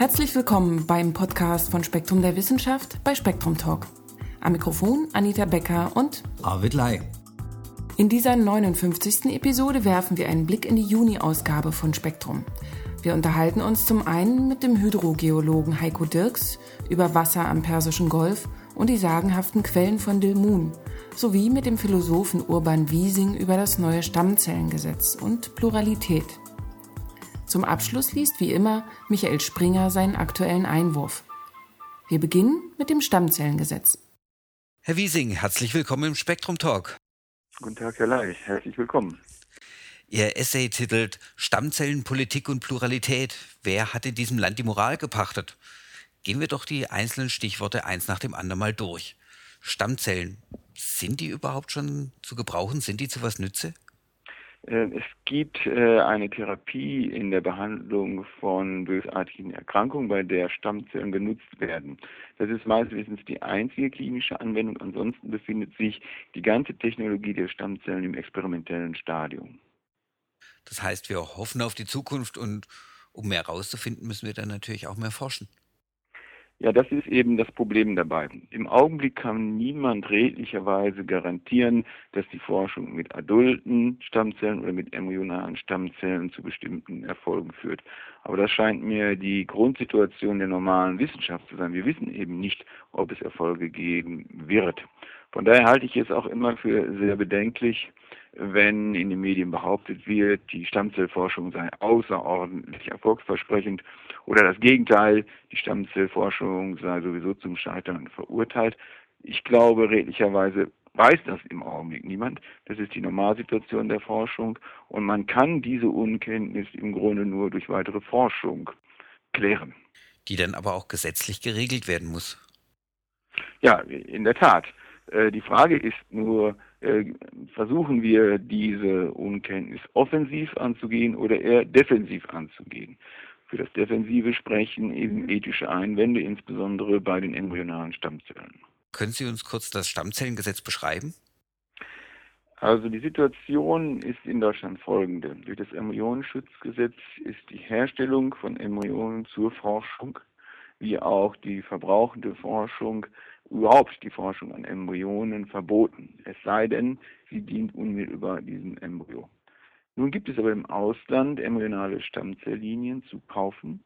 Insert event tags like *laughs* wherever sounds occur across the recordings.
Herzlich willkommen beim Podcast von Spektrum der Wissenschaft bei Spektrum Talk. Am Mikrofon Anita Becker und Arvid Lai. In dieser 59. Episode werfen wir einen Blick in die Juni-Ausgabe von Spektrum. Wir unterhalten uns zum einen mit dem Hydrogeologen Heiko Dirks über Wasser am Persischen Golf und die sagenhaften Quellen von Dilmun, sowie mit dem Philosophen Urban Wiesing über das neue Stammzellengesetz und Pluralität. Zum Abschluss liest wie immer Michael Springer seinen aktuellen Einwurf. Wir beginnen mit dem Stammzellengesetz. Herr Wiesing, herzlich willkommen im Spektrum Talk. Guten Tag, Herr Leich, herzlich willkommen. Ihr Essay titelt Stammzellen, Politik und Pluralität. Wer hat in diesem Land die Moral gepachtet? Gehen wir doch die einzelnen Stichworte eins nach dem anderen mal durch. Stammzellen, sind die überhaupt schon zu gebrauchen? Sind die zu was Nütze? Äh, es gibt äh, eine Therapie in der Behandlung von bösartigen Erkrankungen, bei der Stammzellen genutzt werden. Das ist meines Wissens die einzige klinische Anwendung. Ansonsten befindet sich die ganze Technologie der Stammzellen im experimentellen Stadium. Das heißt, wir hoffen auf die Zukunft und um mehr herauszufinden, müssen wir dann natürlich auch mehr forschen. Ja, das ist eben das Problem dabei. Im Augenblick kann niemand redlicherweise garantieren, dass die Forschung mit adulten Stammzellen oder mit embryonalen Stammzellen zu bestimmten Erfolgen führt. Aber das scheint mir die Grundsituation der normalen Wissenschaft zu sein. Wir wissen eben nicht, ob es Erfolge geben wird. Von daher halte ich es auch immer für sehr bedenklich, wenn in den Medien behauptet wird, die Stammzellforschung sei außerordentlich erfolgsversprechend oder das Gegenteil, die Stammzellforschung sei sowieso zum Scheitern verurteilt. Ich glaube, redlicherweise weiß das im Augenblick niemand. Das ist die Normalsituation der Forschung und man kann diese Unkenntnis im Grunde nur durch weitere Forschung klären. Die dann aber auch gesetzlich geregelt werden muss. Ja, in der Tat. Äh, die Frage ist nur, versuchen wir diese Unkenntnis offensiv anzugehen oder eher defensiv anzugehen? Für das Defensive sprechen eben ethische Einwände, insbesondere bei den embryonalen Stammzellen. Können Sie uns kurz das Stammzellengesetz beschreiben? Also die Situation ist in Deutschland folgende. Durch das Embryonenschutzgesetz ist die Herstellung von Embryonen zur Forschung wie auch die verbrauchende Forschung überhaupt die Forschung an Embryonen verboten, es sei denn, sie dient unmittelbar diesem Embryo. Nun gibt es aber im Ausland embryonale Stammzelllinien zu kaufen.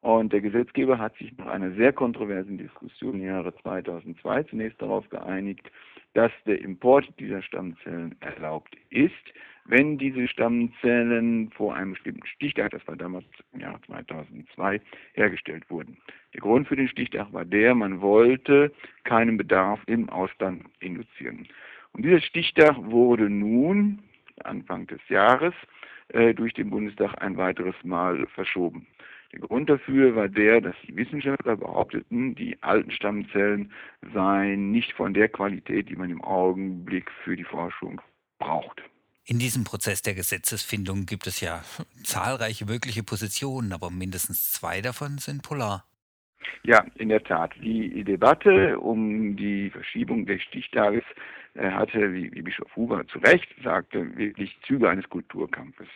Und der Gesetzgeber hat sich nach einer sehr kontroversen Diskussion im Jahre 2002 zunächst darauf geeinigt, dass der Import dieser Stammzellen erlaubt ist, wenn diese Stammzellen vor einem bestimmten Stichtag, das war damals im Jahr 2002, hergestellt wurden. Der Grund für den Stichtag war der, man wollte keinen Bedarf im Ausland induzieren. Und dieser Stichtag wurde nun Anfang des Jahres äh, durch den Bundestag ein weiteres Mal verschoben. Der Grund dafür war der, dass die Wissenschaftler behaupteten, die alten Stammzellen seien nicht von der Qualität, die man im Augenblick für die Forschung braucht. In diesem Prozess der Gesetzesfindung gibt es ja zahlreiche mögliche Positionen, aber mindestens zwei davon sind polar. Ja, in der Tat. Die Debatte um die Verschiebung des Stichtages äh, hatte, wie, wie Bischof Huber zu Recht sagte, wirklich Züge eines Kulturkampfes.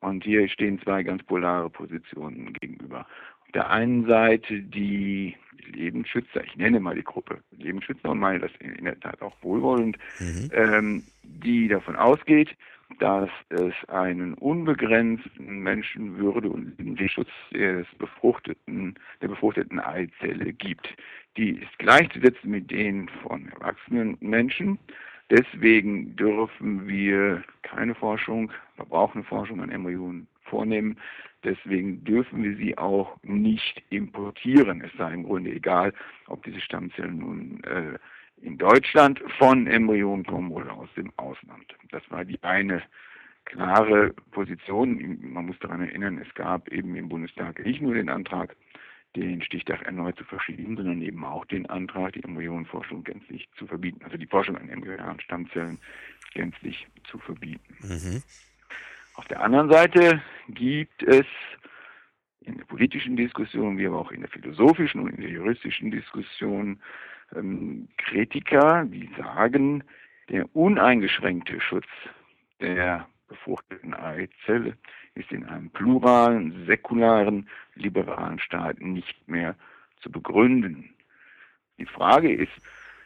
Und hier stehen zwei ganz polare Positionen gegenüber. Der einen Seite die Lebensschützer, ich nenne mal die Gruppe Lebensschützer und meine das in, der Tat auch wohlwollend, mhm. ähm, die davon ausgeht, dass es einen unbegrenzten Menschenwürde und den Schutz des befruchteten, der befruchteten Eizelle gibt. Die ist gleichzusetzen mit denen von erwachsenen Menschen. Deswegen dürfen wir keine Forschung, verbrauchende Forschung an Embryonen vornehmen. Deswegen dürfen wir sie auch nicht importieren. Es sei im Grunde egal, ob diese Stammzellen nun äh, in Deutschland von Embryonen kommen oder aus dem Ausland. Das war die eine klare Position. Man muss daran erinnern, es gab eben im Bundestag nicht nur den Antrag, den Stichtag erneut zu verschieben, sondern eben auch den Antrag, die Embryonenforschung gänzlich zu verbieten, also die Forschung an embryonalen Stammzellen gänzlich zu verbieten. Mhm. Auf der anderen Seite gibt es in der politischen Diskussion, wie aber auch in der philosophischen und in der juristischen Diskussion ähm, Kritiker, die sagen, der uneingeschränkte Schutz der befruchteten Eizelle ist in einem pluralen, säkularen, liberalen Staat nicht mehr zu begründen. Die Frage ist,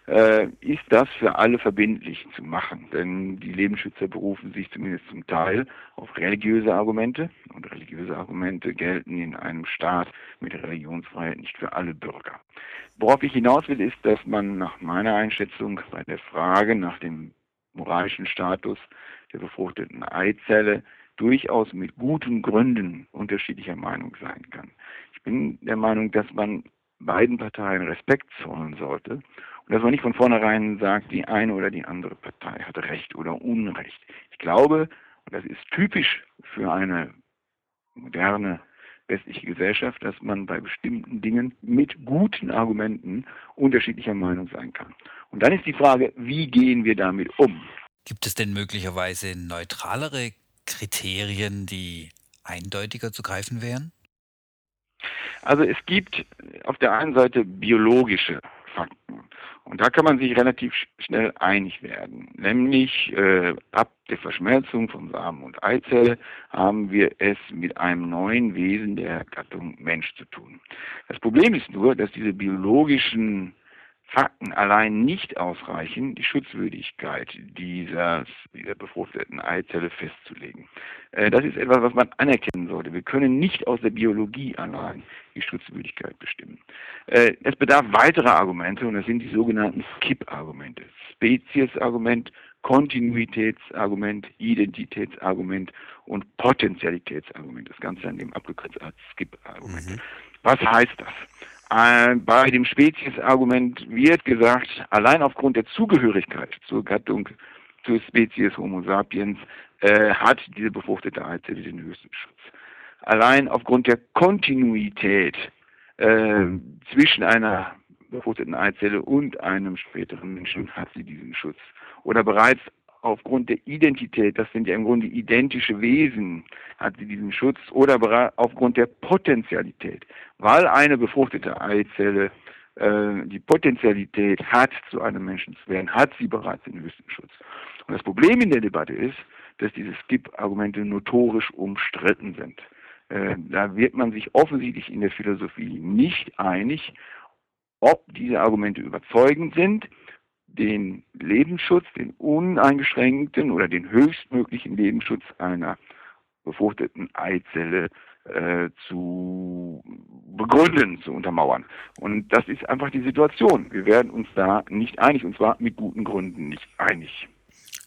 ist das für alle verbindlich zu machen. Denn die Lebensschützer berufen sich zumindest zum Teil auf religiöse Argumente und religiöse Argumente gelten in einem Staat mit Religionsfreiheit nicht für alle Bürger. Worauf ich hinaus will, ist, dass man nach meiner Einschätzung bei der Frage nach dem moralischen Status der befruchteten Eizelle durchaus mit guten Gründen unterschiedlicher Meinung sein kann. Ich bin der Meinung, dass man beiden Parteien Respekt zollen sollte und dass man nicht von vornherein sagt, die eine oder die andere Partei hat Recht oder Unrecht. Ich glaube, und das ist typisch für eine moderne westliche Gesellschaft, dass man bei bestimmten Dingen mit guten Argumenten unterschiedlicher Meinung sein kann. Und dann ist die Frage, wie gehen wir damit um? Gibt es denn möglicherweise neutralere Kriterien, die eindeutiger zu greifen wären? Also es gibt auf der einen Seite biologische Fakten. Und da kann man sich relativ schnell einig werden. Nämlich äh, ab der Verschmelzung von Samen und Eizelle haben wir es mit einem neuen Wesen der Gattung Mensch zu tun. Das Problem ist nur, dass diese biologischen Fakten allein nicht ausreichen, die Schutzwürdigkeit dieser, dieser befruchteten Eizelle festzulegen. Äh, das ist etwas, was man anerkennen sollte. Wir können nicht aus der Biologie allein die Schutzwürdigkeit bestimmen. Äh, es bedarf weiterer Argumente und das sind die sogenannten Skip-Argumente. Spezies-Argument, Kontinuitätsargument, Identitätsargument und Potentialitätsargument. Das Ganze an dem abgekürzt als Skip-Argument. Mhm. Was heißt das? Äh, bei dem Spezies-Argument wird gesagt, allein aufgrund der Zugehörigkeit zur Gattung, zur Spezies Homo sapiens, äh, hat diese befruchtete Eizelle den höchsten Schutz. Allein aufgrund der Kontinuität äh, zwischen einer befruchteten Eizelle und einem späteren Menschen hat sie diesen Schutz. Oder bereits aufgrund der Identität, das sind ja im Grunde identische Wesen, hat sie diesen Schutz, oder aufgrund der Potentialität, weil eine befruchtete Eizelle äh, die Potenzialität hat, zu einem Menschen zu werden, hat sie bereits den höchsten Schutz. Und das Problem in der Debatte ist, dass diese Skip-Argumente notorisch umstritten sind. Äh, da wird man sich offensichtlich in der Philosophie nicht einig, ob diese Argumente überzeugend sind den Lebensschutz, den uneingeschränkten oder den höchstmöglichen Lebensschutz einer befruchteten Eizelle äh, zu begründen, zu untermauern. Und das ist einfach die Situation. Wir werden uns da nicht einig, und zwar mit guten Gründen nicht einig.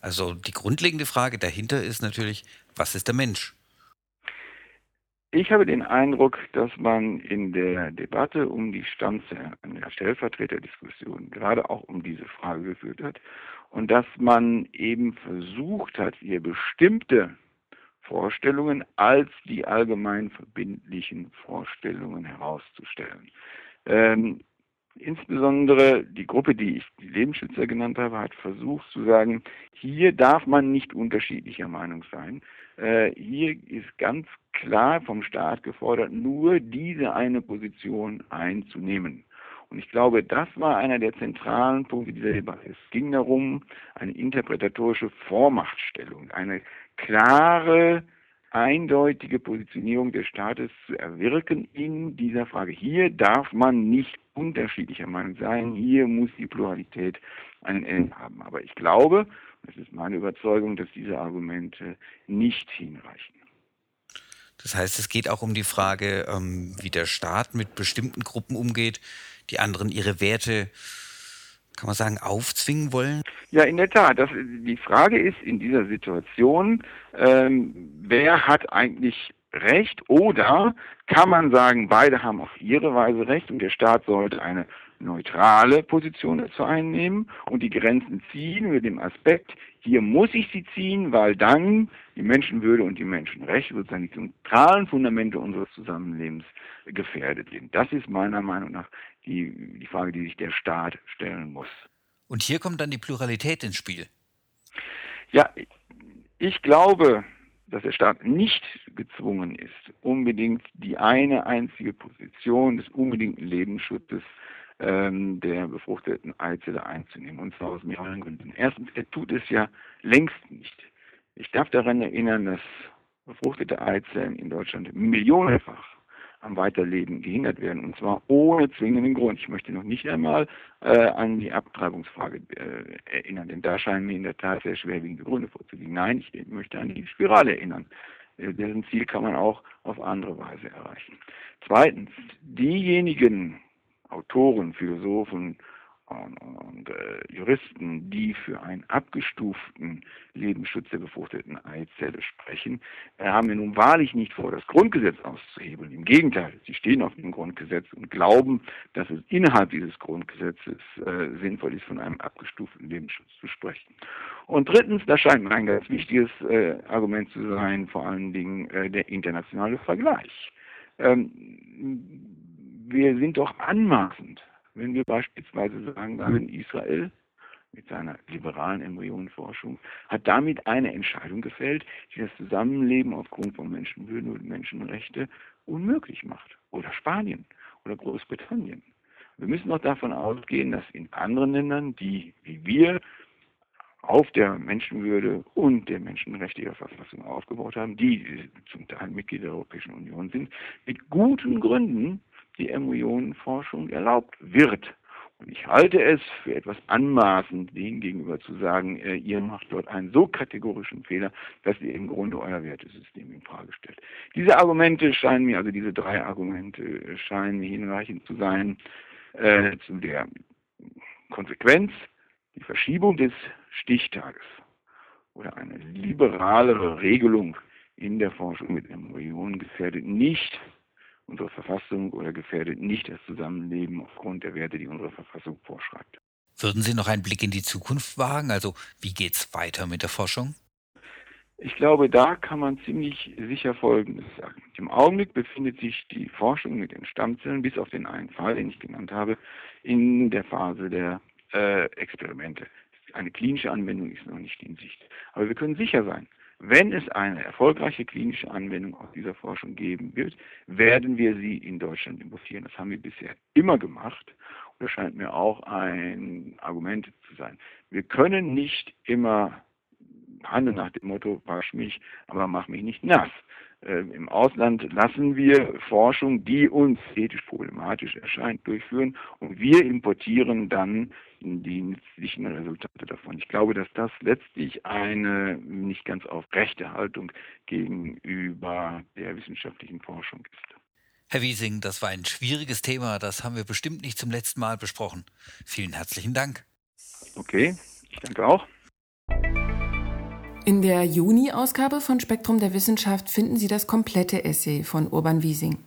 Also die grundlegende Frage dahinter ist natürlich, was ist der Mensch? Ich habe den Eindruck, dass man in der Debatte um die Stammzellen, an der Stellvertreterdiskussion, gerade auch um diese Frage geführt hat und dass man eben versucht hat, hier bestimmte Vorstellungen als die allgemein verbindlichen Vorstellungen herauszustellen. Ähm, insbesondere die Gruppe, die ich die Lebensschützer genannt habe, hat versucht zu sagen, hier darf man nicht unterschiedlicher Meinung sein. Äh, hier ist ganz klar vom Staat gefordert, nur diese eine Position einzunehmen. Und ich glaube, das war einer der zentralen Punkte dieser Debatte. Es ging darum, eine interpretatorische Vormachtstellung, eine klare, eindeutige Positionierung des Staates zu erwirken in dieser Frage. Hier darf man nicht unterschiedlicher Meinung sein, hier muss die Pluralität einen Ende haben. Aber ich glaube, es ist meine Überzeugung, dass diese Argumente nicht hinreichen. Das heißt, es geht auch um die Frage, ähm, wie der Staat mit bestimmten Gruppen umgeht, die anderen ihre Werte, kann man sagen, aufzwingen wollen? Ja, in der Tat. Das, die Frage ist in dieser Situation, ähm, wer hat eigentlich Recht oder kann man sagen, beide haben auf ihre Weise Recht und der Staat sollte eine neutrale Position dazu einnehmen und die Grenzen ziehen mit dem Aspekt, hier muss ich sie ziehen, weil dann die Menschenwürde und die Menschenrechte sozusagen die zentralen Fundamente unseres Zusammenlebens gefährdet sind. Das ist meiner Meinung nach die, die Frage, die sich der Staat stellen muss. Und hier kommt dann die Pluralität ins Spiel. Ja, ich glaube, dass der Staat nicht gezwungen ist, unbedingt die eine einzige Position des unbedingten Lebensschutzes ähm, der befruchteten Eizelle einzunehmen, und zwar aus mehreren Gründen. Erstens, er tut es ja längst nicht. Ich darf daran erinnern, dass befruchtete Eizellen in Deutschland millionenfach am Weiterleben gehindert werden. Und zwar ohne zwingenden Grund. Ich möchte noch nicht einmal äh, an die Abtreibungsfrage äh, erinnern, denn da scheinen mir in der Tat sehr schwerwiegende Gründe vorzulegen. Nein, ich möchte an die Spirale erinnern. Äh, deren Ziel kann man auch auf andere Weise erreichen. Zweitens, diejenigen Autoren, Philosophen, und, und äh, Juristen, die für einen abgestuften Lebensschutz der befruchteten Eizelle sprechen, äh, haben ja nun wahrlich nicht vor, das Grundgesetz auszuhebeln. Im Gegenteil, sie stehen auf dem Grundgesetz und glauben, dass es innerhalb dieses Grundgesetzes äh, sinnvoll ist, von einem abgestuften Lebensschutz zu sprechen. Und drittens, das scheint mir ein ganz wichtiges äh, Argument zu sein, vor allen Dingen der internationale Vergleich. Ähm, wir sind doch anmaßend wenn wir beispielsweise sagen, in Israel mit seiner liberalen Embryonenforschung hat damit eine Entscheidung gefällt, die das Zusammenleben aufgrund von Menschenwürde und Menschenrechte unmöglich macht. Oder Spanien oder Großbritannien. Wir müssen auch davon ausgehen, dass in anderen Ländern, die wie wir auf der Menschenwürde und der menschenrechtlicher Verfassung aufgebaut haben, die zum Teil Mitglieder der Europäischen Union sind, mit guten Gründen die Embryonenforschung erlaubt wird. Und ich halte es für etwas anmaßend, denen gegenüber zu sagen, äh, ihr macht dort einen so kategorischen Fehler, dass ihr im Grunde euer Wertesystem in Frage stellt. Diese Argumente scheinen mir, also diese drei Argumente äh, scheinen mir hinreichend zu sein äh, zu der Konsequenz, die Verschiebung des Stichtages oder eine liberalere Regelung in der Forschung mit Embryonen gefährdet nicht unsere Verfassung oder gefährdet nicht das Zusammenleben aufgrund der Werte, die unsere Verfassung vorschreibt. Würden Sie noch einen Blick in die Zukunft wagen? Also wie geht es weiter mit der Forschung? Ich glaube, da kann man ziemlich sicher Folgendes sagen. Im Augenblick befindet sich die Forschung mit den Stammzellen, bis auf den einen Fall, den ich genannt habe, in der Phase der äh, Experimente. Eine klinische Anwendung ist noch nicht in Sicht. Aber wir können sicher sein, wenn es eine erfolgreiche klinische Anwendung aus dieser Forschung geben wird, werden wir sie in Deutschland importieren. Das haben wir bisher immer gemacht. Und das scheint mir auch ein Argument zu sein. Wir können nicht immer handeln nach dem Motto, wasch mich, aber mach mich nicht nass. Äh, Im Ausland lassen wir Forschung, die uns ethisch problematisch erscheint, durchführen und wir importieren dann die nützlichen Resultate davon. Ich glaube, dass das letztlich eine nicht ganz aufrechte Haltung gegenüber der wissenschaftlichen Forschung ist. Herr Wiesing, das war ein schwieriges Thema. Das haben wir bestimmt nicht zum letzten Mal besprochen. Vielen herzlichen Dank. Okay, ich danke auch. In der Juni-Ausgabe von Spektrum der Wissenschaft finden Sie das komplette Essay von Urban Wiesing.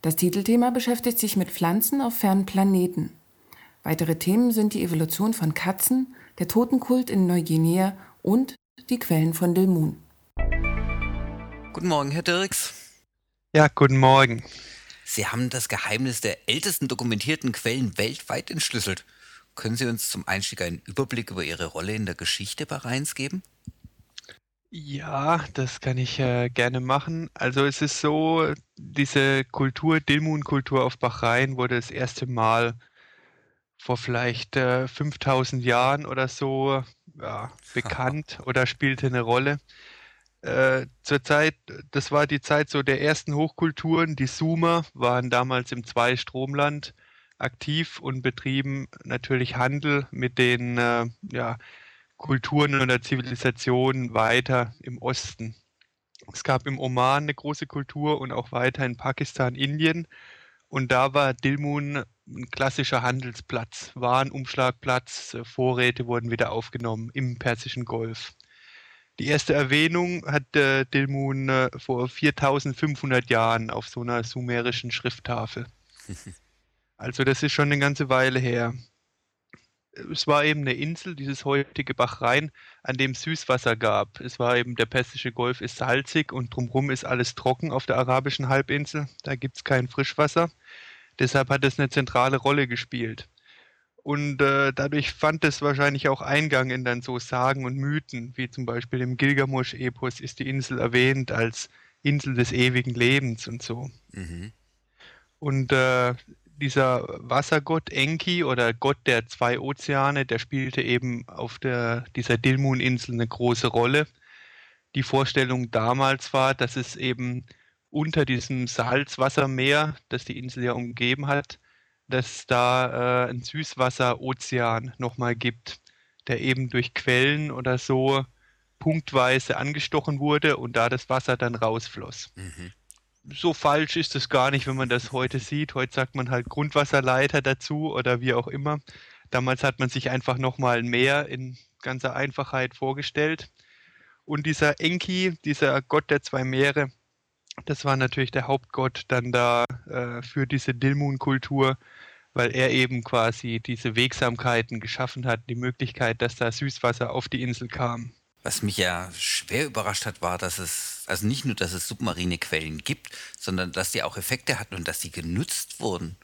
Das Titelthema beschäftigt sich mit Pflanzen auf fernen Planeten. Weitere Themen sind die Evolution von Katzen, der Totenkult in Neuguinea und die Quellen von Dilmun. Guten Morgen, Herr Dirks. Ja, guten Morgen. Sie haben das Geheimnis der ältesten dokumentierten Quellen weltweit entschlüsselt. Können Sie uns zum Einstieg einen Überblick über Ihre Rolle in der Geschichte Bahrains geben? Ja, das kann ich äh, gerne machen. Also es ist so, diese Kultur, Dilmun-Kultur auf Bahrain wurde das erste Mal vor vielleicht äh, 5000 Jahren oder so ja, *laughs* bekannt oder spielte eine Rolle. Äh, zur Zeit, das war die Zeit so der ersten Hochkulturen. Die Sumer waren damals im Zweistromland aktiv und betrieben natürlich Handel mit den äh, ja, Kulturen oder Zivilisationen weiter im Osten. Es gab im Oman eine große Kultur und auch weiter in Pakistan, Indien. Und da war Dilmun ein klassischer Handelsplatz, Warenumschlagplatz, Vorräte wurden wieder aufgenommen im Persischen Golf. Die erste Erwähnung hat äh, Dilmun äh, vor 4500 Jahren auf so einer sumerischen Schrifttafel. *laughs* Also das ist schon eine ganze Weile her es war eben eine Insel, dieses heutige Bachrhein, an dem Süßwasser gab. Es war eben, der Persische Golf ist salzig und drumherum ist alles trocken auf der arabischen Halbinsel. Da gibt es kein Frischwasser. Deshalb hat es eine zentrale Rolle gespielt. Und äh, dadurch fand es wahrscheinlich auch Eingang in dann so Sagen und Mythen, wie zum Beispiel im Gilgamosch-Epos ist die Insel erwähnt als Insel des ewigen Lebens und so. Mhm. Und äh, dieser Wassergott Enki oder Gott der zwei Ozeane, der spielte eben auf der, dieser Dilmun-Insel eine große Rolle. die Vorstellung damals war, dass es eben unter diesem Salzwassermeer, das die Insel ja umgeben hat, dass da äh, ein Süßwasserozean nochmal gibt, der eben durch Quellen oder so punktweise angestochen wurde und da das Wasser dann rausfloss. Mhm. So falsch ist es gar nicht, wenn man das heute sieht. Heute sagt man halt Grundwasserleiter dazu oder wie auch immer. Damals hat man sich einfach nochmal ein Meer in ganzer Einfachheit vorgestellt. Und dieser Enki, dieser Gott der zwei Meere, das war natürlich der Hauptgott dann da äh, für diese Dilmun-Kultur, weil er eben quasi diese Wegsamkeiten geschaffen hat, die Möglichkeit, dass da Süßwasser auf die Insel kam. Was mich ja schwer überrascht hat, war, dass es, also nicht nur, dass es submarine Quellen gibt, sondern dass die auch Effekte hatten und dass die genutzt wurden.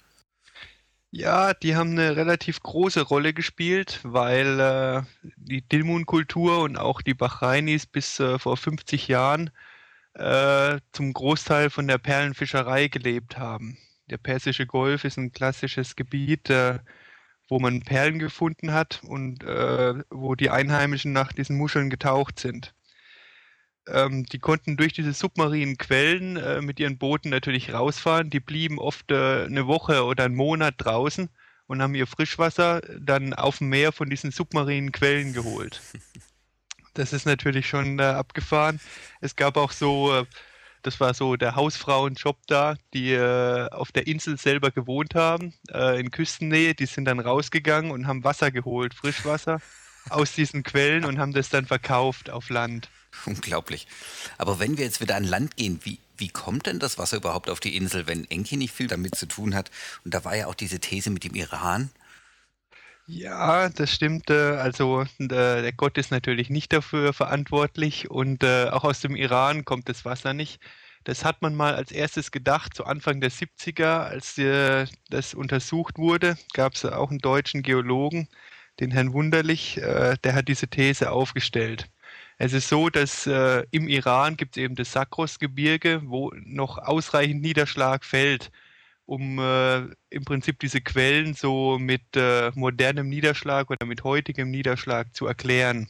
Ja, die haben eine relativ große Rolle gespielt, weil äh, die Dilmun-Kultur und auch die Bahrainis bis äh, vor 50 Jahren äh, zum Großteil von der Perlenfischerei gelebt haben. Der Persische Golf ist ein klassisches Gebiet, äh, wo man Perlen gefunden hat und äh, wo die Einheimischen nach diesen Muscheln getaucht sind. Ähm, die konnten durch diese submarinen Quellen äh, mit ihren Booten natürlich rausfahren. Die blieben oft äh, eine Woche oder einen Monat draußen und haben ihr Frischwasser dann auf dem Meer von diesen submarinen Quellen geholt. *laughs* Das ist natürlich schon äh, abgefahren. Es gab auch so, äh, das war so der Hausfrauenjob da, die äh, auf der Insel selber gewohnt haben, äh, in Küstennähe. Die sind dann rausgegangen und haben Wasser geholt, Frischwasser aus diesen Quellen und haben das dann verkauft auf Land. *laughs* Unglaublich. Aber wenn wir jetzt wieder an Land gehen, wie, wie kommt denn das Wasser überhaupt auf die Insel, wenn Enki nicht viel damit zu tun hat? Und da war ja auch diese These mit dem Iran. Ja, das stimmt. Äh, also der Gott ist natürlich nicht dafür verantwortlich und äh, auch aus dem Iran kommt das Wasser nicht. Das hat man mal als erstes gedacht, zu Anfang der 70er, als äh, das untersucht wurde, gab es auch einen deutschen Geologen, den Herrn Wunderlich, der hat diese These aufgestellt. Es ist so, dass äh, im Iran gibt es eben das Sakros-Gebirge, wo noch ausreichend Niederschlag fällt, um äh, im Prinzip diese Quellen so mit äh, modernem Niederschlag oder mit heutigem Niederschlag zu erklären.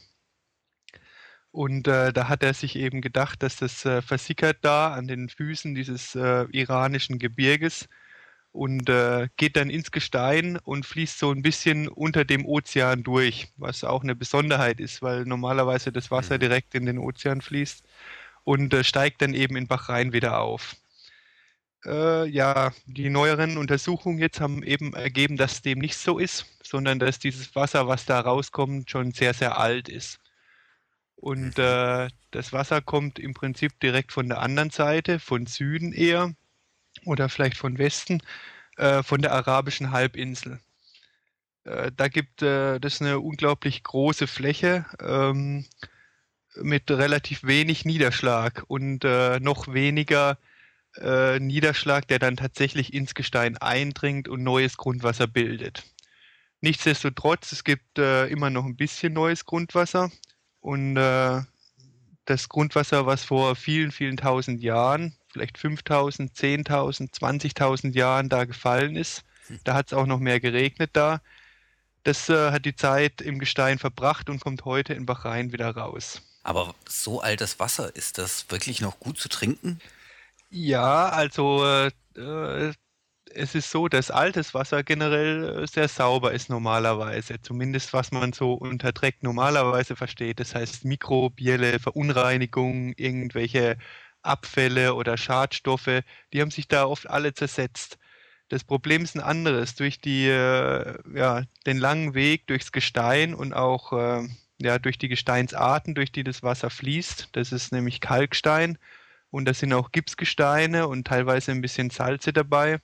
Und äh, da hat er sich eben gedacht, dass das äh, versickert da an den Füßen dieses äh, iranischen Gebirges und äh, geht dann ins Gestein und fließt so ein bisschen unter dem Ozean durch, was auch eine Besonderheit ist, weil normalerweise das Wasser mhm. direkt in den Ozean fließt und äh, steigt dann eben in Bachrhein wieder auf. Äh, ja, die neueren Untersuchungen jetzt haben eben ergeben, dass dem nicht so ist, sondern dass dieses Wasser, was da rauskommt, schon sehr, sehr alt ist. Und mhm. äh, das Wasser kommt im Prinzip direkt von der anderen Seite, von Süden eher oder vielleicht von Westen, äh, von der arabischen Halbinsel. Äh, da gibt äh, das eine unglaublich große Fläche ähm, mit relativ wenig Niederschlag und äh, noch weniger äh, Niederschlag, der dann tatsächlich ins Gestein eindringt und neues Grundwasser bildet. Nichtsdestotrotz, es gibt äh, immer noch ein bisschen neues Grundwasser und das Grundwasser, was vor vielen, vielen tausend Jahren vielleicht 5000, 10.000, 20.000 Jahren da gefallen ist. Hm. Da hat es auch noch mehr geregnet da. Das äh, hat die Zeit im Gestein verbracht und kommt heute in Bachrhein wieder raus. Aber so altes Wasser, ist das wirklich noch gut zu trinken? Ja, also äh, äh es ist so, dass altes Wasser generell äh, sehr sauber ist normalerweise. Zumindest was man so unter Dreck normalerweise versteht. Das heißt mikrobielle Verunreinigung, irgendwelche Abfälle oder Schadstoffe, die haben sich da oft alle zersetzt. Das Problem ist ein anderes. Durch die, äh, ja, den langen Weg durchs Gestein und auch äh, ja, durch die Gesteinsarten, durch die das Wasser fließt, das ist nämlich Kalkstein und da sind auch Gipsgesteine und teilweise ein bisschen Salze dabei,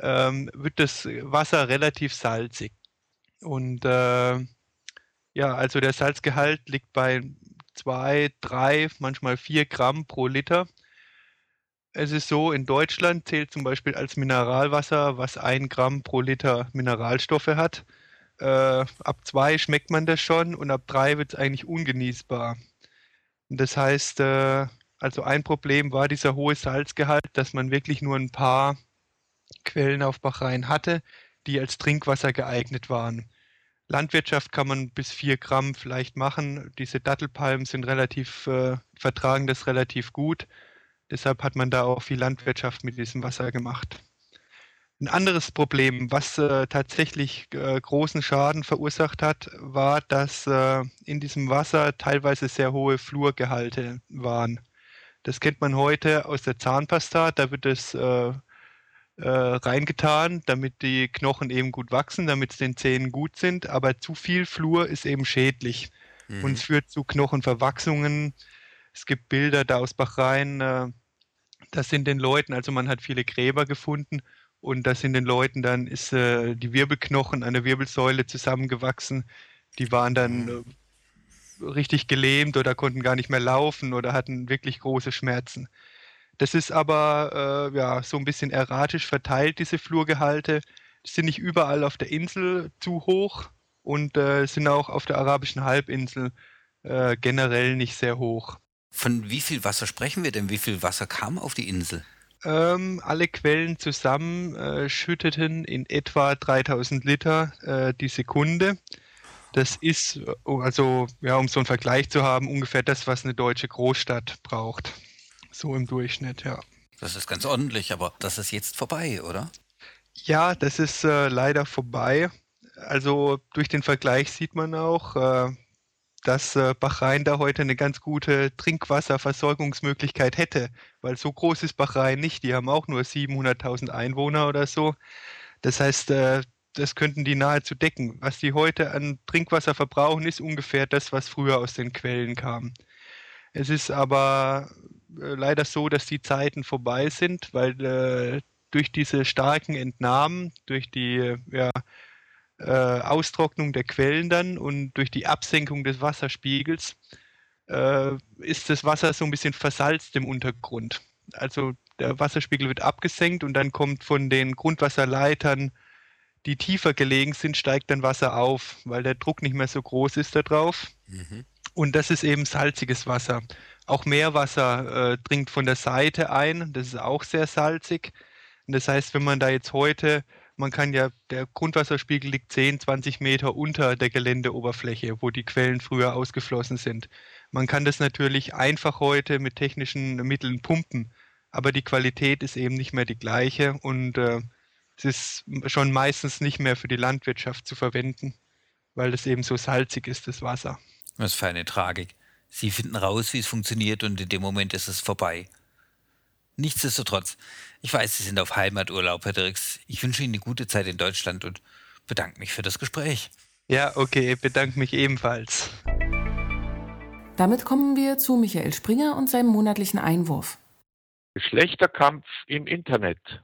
ähm, wird das Wasser relativ salzig. Und äh, ja, also der Salzgehalt liegt bei zwei, drei, manchmal vier Gramm pro Liter. Es ist so, in Deutschland zählt zum Beispiel als Mineralwasser, was ein Gramm pro Liter Mineralstoffe hat. Äh, ab zwei schmeckt man das schon und ab drei wird es eigentlich ungenießbar. Das heißt, äh, also ein Problem war dieser hohe Salzgehalt, dass man wirklich nur ein paar Quellen auf Bachrhein hatte, die als Trinkwasser geeignet waren. Landwirtschaft kann man bis vier Gramm vielleicht machen. Diese Dattelpalmen sind relativ, äh, vertragen das relativ gut. Deshalb hat man da auch viel Landwirtschaft mit diesem Wasser gemacht. Ein anderes Problem, was äh, tatsächlich äh, großen Schaden verursacht hat, war, dass äh, in diesem Wasser teilweise sehr hohe Fluorgehalte waren. Das kennt man heute aus der Zahnpasta. Da wird es äh, reingetan, damit die Knochen eben gut wachsen, damit es den Zähnen gut sind. Aber zu viel Fluor ist eben schädlich mhm. und es führt zu Knochenverwachsungen. Es gibt Bilder da aus Bachrhein, äh, das sind den Leuten, also man hat viele Gräber gefunden und das sind den Leuten dann ist äh, die Wirbelknochen an der Wirbelsäule zusammengewachsen. Die waren dann mhm. äh, richtig gelähmt oder konnten gar nicht mehr laufen oder hatten wirklich große Schmerzen. Das ist aber äh, ja, so ein bisschen erratisch verteilt, diese Flurgehalte. Die sind nicht überall auf der Insel zu hoch und äh, sind auch auf der arabischen Halbinsel äh, generell nicht sehr hoch. Von wie viel Wasser sprechen wir denn? Wie viel Wasser kam auf die Insel? Ähm, alle Quellen zusammen äh, schütteten in etwa 3000 Liter äh, die Sekunde. Das ist, äh, also ja, um so einen Vergleich zu haben, ungefähr das, was eine deutsche Großstadt braucht. So im Durchschnitt, ja. Das ist ganz ordentlich, aber das ist jetzt vorbei, oder? Ja, das ist äh, leider vorbei. Also durch den Vergleich sieht man auch, äh, dass äh, Bachrhein da heute eine ganz gute Trinkwasserversorgungsmöglichkeit hätte, weil so groß ist Bachrhein nicht. Die haben auch nur 700.000 Einwohner oder so. Das heißt, äh, das könnten die nahezu decken. Was die heute an Trinkwasser verbrauchen, ist ungefähr das, was früher aus den Quellen kam. Es ist aber leider so, dass die Zeiten vorbei sind, weil äh, durch diese starken Entnahmen, durch die ja, äh, Austrocknung der Quellen dann und durch die Absenkung des Wasserspiegels äh, ist das Wasser so ein bisschen versalzt im Untergrund. Also der Wasserspiegel wird abgesenkt und dann kommt von den Grundwasserleitern, die tiefer gelegen sind, steigt dann Wasser auf, weil der Druck nicht mehr so groß ist da drauf. Mhm. Und das ist eben salziges Wasser. Auch Meerwasser äh, dringt von der Seite ein. Das ist auch sehr salzig. Und das heißt, wenn man da jetzt heute, man kann ja, der Grundwasserspiegel liegt 10, 20 Meter unter der Geländeoberfläche, wo die Quellen früher ausgeflossen sind. Man kann das natürlich einfach heute mit technischen Mitteln pumpen, aber die Qualität ist eben nicht mehr die gleiche und äh, es ist schon meistens nicht mehr für die Landwirtschaft zu verwenden, weil es eben so salzig ist, das Wasser. Was für eine Tragik. Sie finden raus, wie es funktioniert und in dem Moment ist es vorbei. Nichtsdestotrotz, ich weiß, Sie sind auf Heimaturlaub, Herr Dirks. Ich wünsche Ihnen eine gute Zeit in Deutschland und bedanke mich für das Gespräch. Ja, okay, bedanke mich ebenfalls. Damit kommen wir zu Michael Springer und seinem monatlichen Einwurf. Geschlechterkampf im Internet.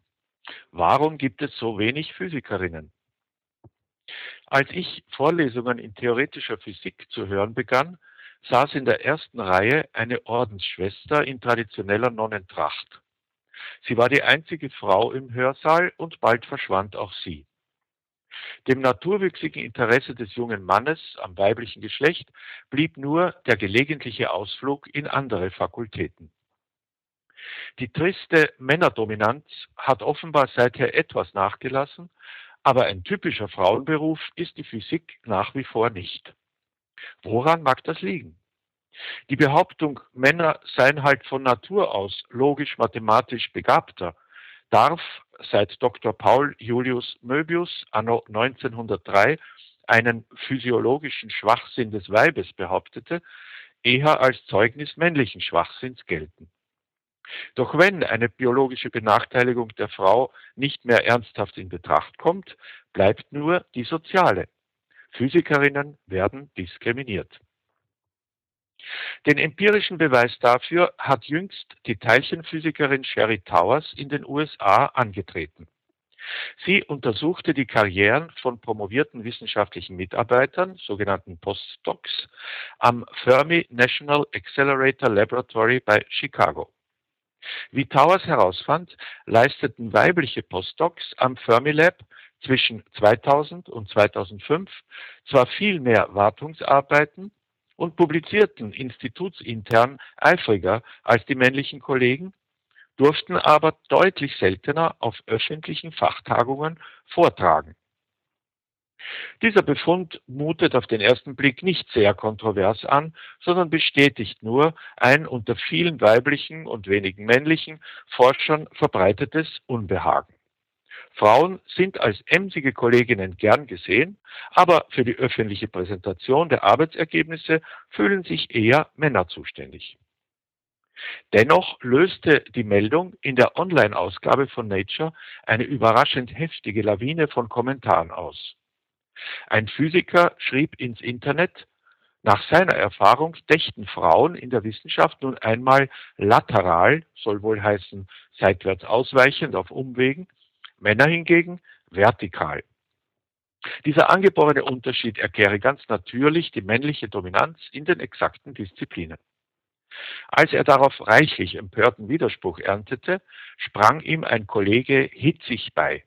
Warum gibt es so wenig Physikerinnen? Als ich Vorlesungen in theoretischer Physik zu hören begann, saß in der ersten Reihe eine Ordensschwester in traditioneller Nonnentracht. Sie war die einzige Frau im Hörsaal und bald verschwand auch sie. Dem naturwüchsigen Interesse des jungen Mannes am weiblichen Geschlecht blieb nur der gelegentliche Ausflug in andere Fakultäten. Die triste Männerdominanz hat offenbar seither etwas nachgelassen, aber ein typischer Frauenberuf ist die Physik nach wie vor nicht. Woran mag das liegen? Die Behauptung, Männer seien halt von Natur aus logisch-mathematisch begabter, darf seit Dr. Paul Julius Möbius anno 1903 einen physiologischen Schwachsinn des Weibes behauptete, eher als Zeugnis männlichen Schwachsinns gelten. Doch wenn eine biologische Benachteiligung der Frau nicht mehr ernsthaft in Betracht kommt, bleibt nur die soziale. Physikerinnen werden diskriminiert. Den empirischen Beweis dafür hat jüngst die Teilchenphysikerin Sherry Towers in den USA angetreten. Sie untersuchte die Karrieren von promovierten wissenschaftlichen Mitarbeitern, sogenannten Postdocs, am Fermi National Accelerator Laboratory bei Chicago. Wie Towers herausfand, leisteten weibliche Postdocs am Fermilab zwischen 2000 und 2005 zwar viel mehr Wartungsarbeiten und publizierten institutsintern eifriger als die männlichen Kollegen, durften aber deutlich seltener auf öffentlichen Fachtagungen vortragen. Dieser Befund mutet auf den ersten Blick nicht sehr kontrovers an, sondern bestätigt nur ein unter vielen weiblichen und wenigen männlichen Forschern verbreitetes Unbehagen. Frauen sind als emsige Kolleginnen gern gesehen, aber für die öffentliche Präsentation der Arbeitsergebnisse fühlen sich eher Männer zuständig. Dennoch löste die Meldung in der Online-Ausgabe von Nature eine überraschend heftige Lawine von Kommentaren aus. Ein Physiker schrieb ins Internet, nach seiner Erfahrung dächten Frauen in der Wissenschaft nun einmal lateral, soll wohl heißen seitwärts ausweichend auf Umwegen, Männer hingegen vertikal. Dieser angeborene Unterschied erkläre ganz natürlich die männliche Dominanz in den exakten Disziplinen. Als er darauf reichlich empörten Widerspruch erntete, sprang ihm ein Kollege hitzig bei.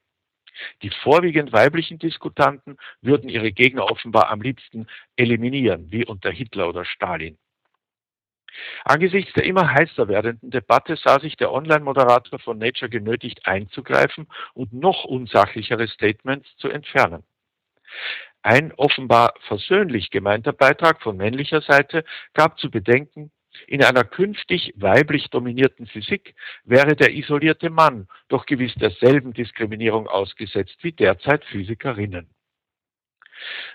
Die vorwiegend weiblichen Diskutanten würden ihre Gegner offenbar am liebsten eliminieren, wie unter Hitler oder Stalin. Angesichts der immer heißer werdenden Debatte sah sich der Online-Moderator von Nature genötigt einzugreifen und noch unsachlichere Statements zu entfernen. Ein offenbar versöhnlich gemeinter Beitrag von männlicher Seite gab zu bedenken, in einer künftig weiblich dominierten Physik wäre der isolierte Mann doch gewiss derselben Diskriminierung ausgesetzt wie derzeit Physikerinnen.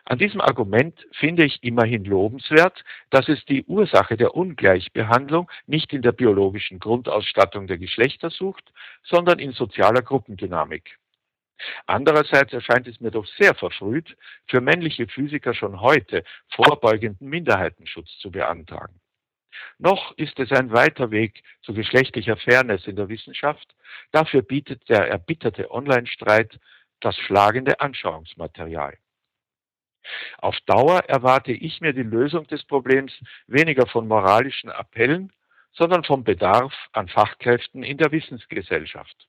An diesem Argument finde ich immerhin lobenswert, dass es die Ursache der Ungleichbehandlung nicht in der biologischen Grundausstattung der Geschlechter sucht, sondern in sozialer Gruppendynamik. Andererseits erscheint es mir doch sehr verfrüht, für männliche Physiker schon heute vorbeugenden Minderheitenschutz zu beantragen. Noch ist es ein weiter Weg zu geschlechtlicher Fairness in der Wissenschaft. Dafür bietet der erbitterte Online-Streit das schlagende Anschauungsmaterial. Auf Dauer erwarte ich mir die Lösung des Problems weniger von moralischen Appellen, sondern vom Bedarf an Fachkräften in der Wissensgesellschaft.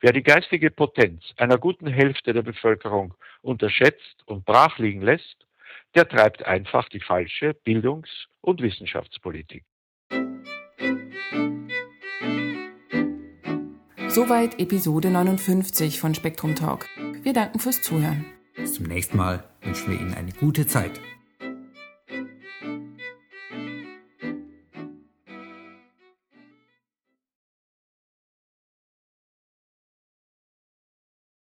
Wer die geistige Potenz einer guten Hälfte der Bevölkerung unterschätzt und brachliegen lässt, der treibt einfach die falsche Bildungs- und Wissenschaftspolitik. Soweit Episode 59 von Spektrum Talk. Wir danken fürs Zuhören. Bis zum nächsten Mal wünschen wir Ihnen eine gute Zeit.